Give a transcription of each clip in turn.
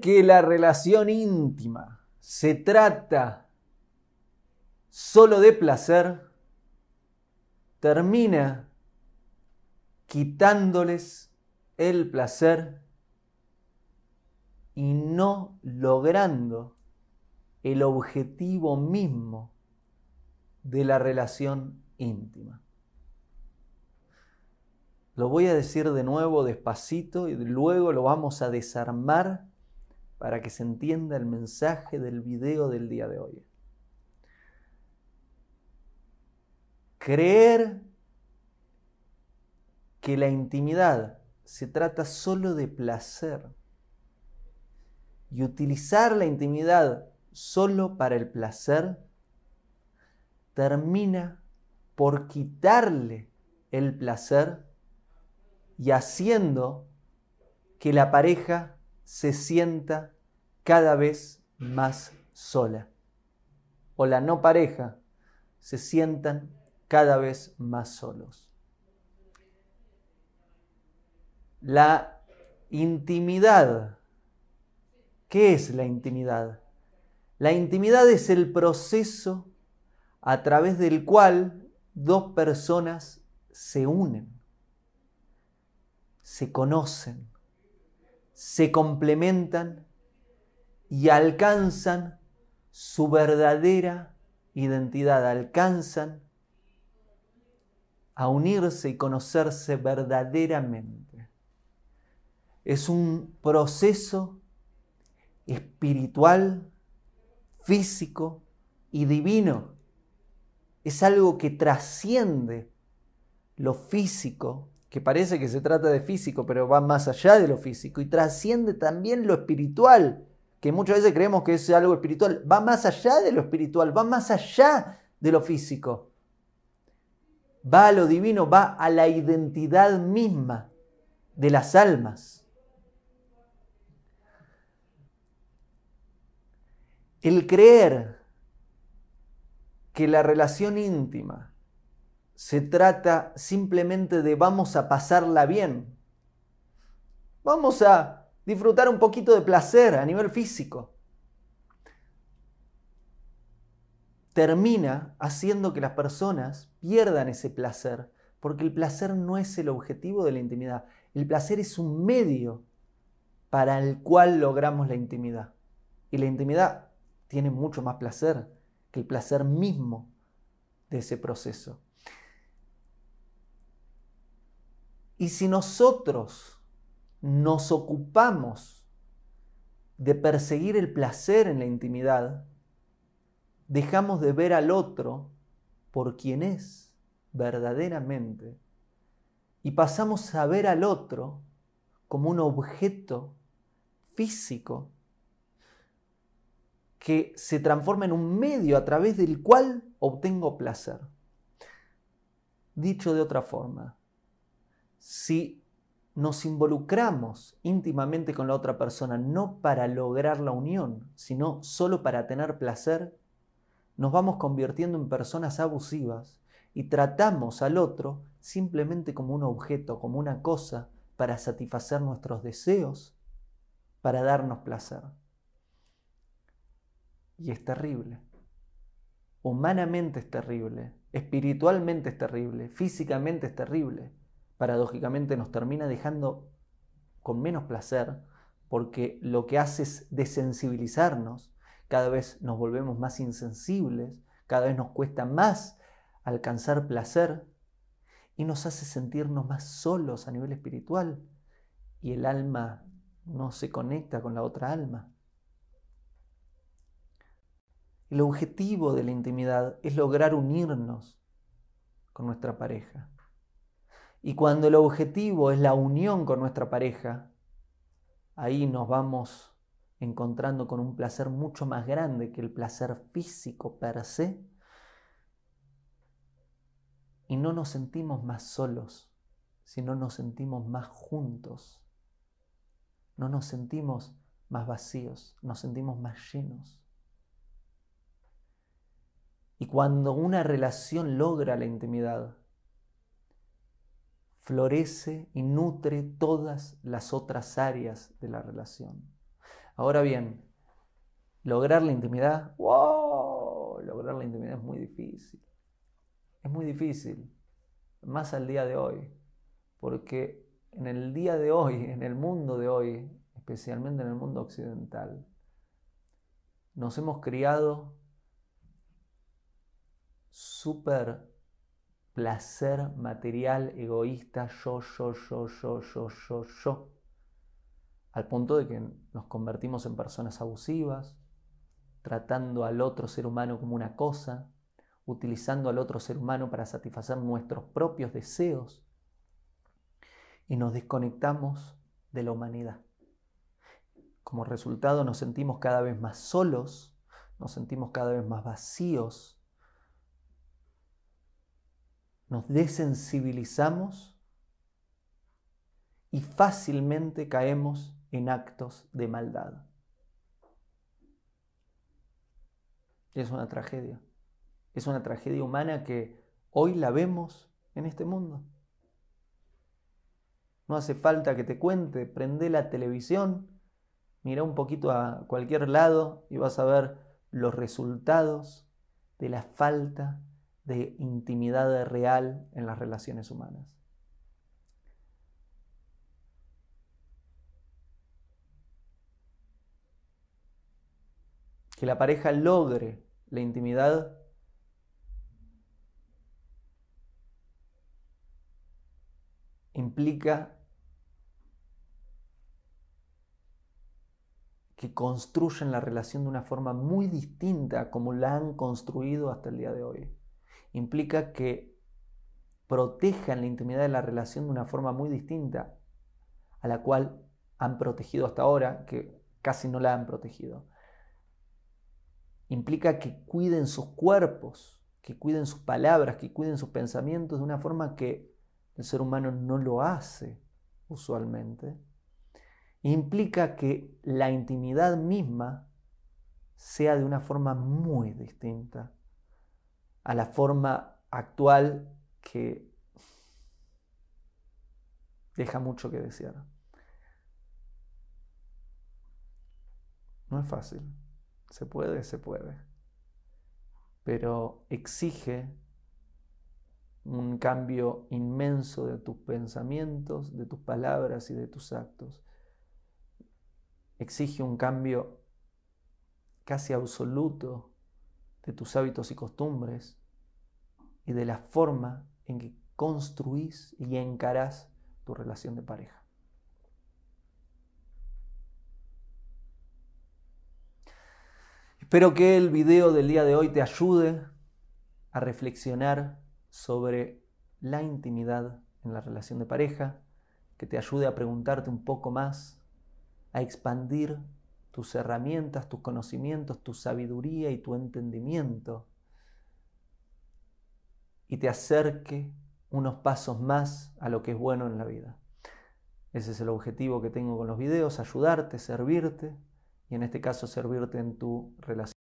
Que la relación íntima se trata solo de placer termina quitándoles el placer y no logrando el objetivo mismo de la relación íntima. Lo voy a decir de nuevo despacito y luego lo vamos a desarmar para que se entienda el mensaje del video del día de hoy. Creer que la intimidad se trata solo de placer y utilizar la intimidad solo para el placer termina por quitarle el placer y haciendo que la pareja se sienta cada vez más sola. O la no pareja se sientan cada vez más solos. La intimidad. ¿Qué es la intimidad? La intimidad es el proceso a través del cual dos personas se unen, se conocen, se complementan y alcanzan su verdadera identidad, alcanzan a unirse y conocerse verdaderamente. Es un proceso espiritual, físico y divino. Es algo que trasciende lo físico, que parece que se trata de físico, pero va más allá de lo físico, y trasciende también lo espiritual, que muchas veces creemos que es algo espiritual, va más allá de lo espiritual, va más allá de lo físico va a lo divino, va a la identidad misma de las almas. El creer que la relación íntima se trata simplemente de vamos a pasarla bien, vamos a disfrutar un poquito de placer a nivel físico, termina haciendo que las personas pierdan ese placer, porque el placer no es el objetivo de la intimidad, el placer es un medio para el cual logramos la intimidad. Y la intimidad tiene mucho más placer que el placer mismo de ese proceso. Y si nosotros nos ocupamos de perseguir el placer en la intimidad, dejamos de ver al otro por quien es verdaderamente y pasamos a ver al otro como un objeto físico que se transforma en un medio a través del cual obtengo placer. Dicho de otra forma, si nos involucramos íntimamente con la otra persona no para lograr la unión, sino solo para tener placer, nos vamos convirtiendo en personas abusivas y tratamos al otro simplemente como un objeto, como una cosa para satisfacer nuestros deseos, para darnos placer. Y es terrible. Humanamente es terrible, espiritualmente es terrible, físicamente es terrible. Paradójicamente nos termina dejando con menos placer porque lo que hace es desensibilizarnos cada vez nos volvemos más insensibles, cada vez nos cuesta más alcanzar placer y nos hace sentirnos más solos a nivel espiritual y el alma no se conecta con la otra alma. El objetivo de la intimidad es lograr unirnos con nuestra pareja. Y cuando el objetivo es la unión con nuestra pareja, ahí nos vamos encontrando con un placer mucho más grande que el placer físico per se. Y no nos sentimos más solos, sino nos sentimos más juntos. No nos sentimos más vacíos, nos sentimos más llenos. Y cuando una relación logra la intimidad, florece y nutre todas las otras áreas de la relación Ahora bien, lograr la intimidad, wow, lograr la intimidad es muy difícil. Es muy difícil, más al día de hoy, porque en el día de hoy, en el mundo de hoy, especialmente en el mundo occidental, nos hemos criado súper placer material, egoísta, yo, yo, yo, yo, yo, yo, yo, al punto de que nos convertimos en personas abusivas, tratando al otro ser humano como una cosa, utilizando al otro ser humano para satisfacer nuestros propios deseos y nos desconectamos de la humanidad. Como resultado nos sentimos cada vez más solos, nos sentimos cada vez más vacíos, nos desensibilizamos y fácilmente caemos en actos de maldad. Es una tragedia. Es una tragedia humana que hoy la vemos en este mundo. No hace falta que te cuente, prende la televisión, mira un poquito a cualquier lado y vas a ver los resultados de la falta de intimidad real en las relaciones humanas. Que la pareja logre la intimidad implica que construyen la relación de una forma muy distinta como la han construido hasta el día de hoy implica que protejan la intimidad de la relación de una forma muy distinta a la cual han protegido hasta ahora, que casi no la han protegido. Implica que cuiden sus cuerpos, que cuiden sus palabras, que cuiden sus pensamientos de una forma que el ser humano no lo hace usualmente. Implica que la intimidad misma sea de una forma muy distinta a la forma actual que deja mucho que desear. No es fácil. Se puede, se puede. Pero exige un cambio inmenso de tus pensamientos, de tus palabras y de tus actos. Exige un cambio casi absoluto de tus hábitos y costumbres y de la forma en que construís y encarás tu relación de pareja. Espero que el video del día de hoy te ayude a reflexionar sobre la intimidad en la relación de pareja, que te ayude a preguntarte un poco más, a expandir tus herramientas, tus conocimientos, tu sabiduría y tu entendimiento y te acerque unos pasos más a lo que es bueno en la vida. Ese es el objetivo que tengo con los videos, ayudarte, servirte y en este caso servirte en tu relación.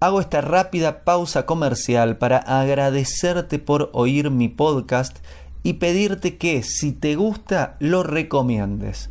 Hago esta rápida pausa comercial para agradecerte por oír mi podcast y pedirte que si te gusta lo recomiendes.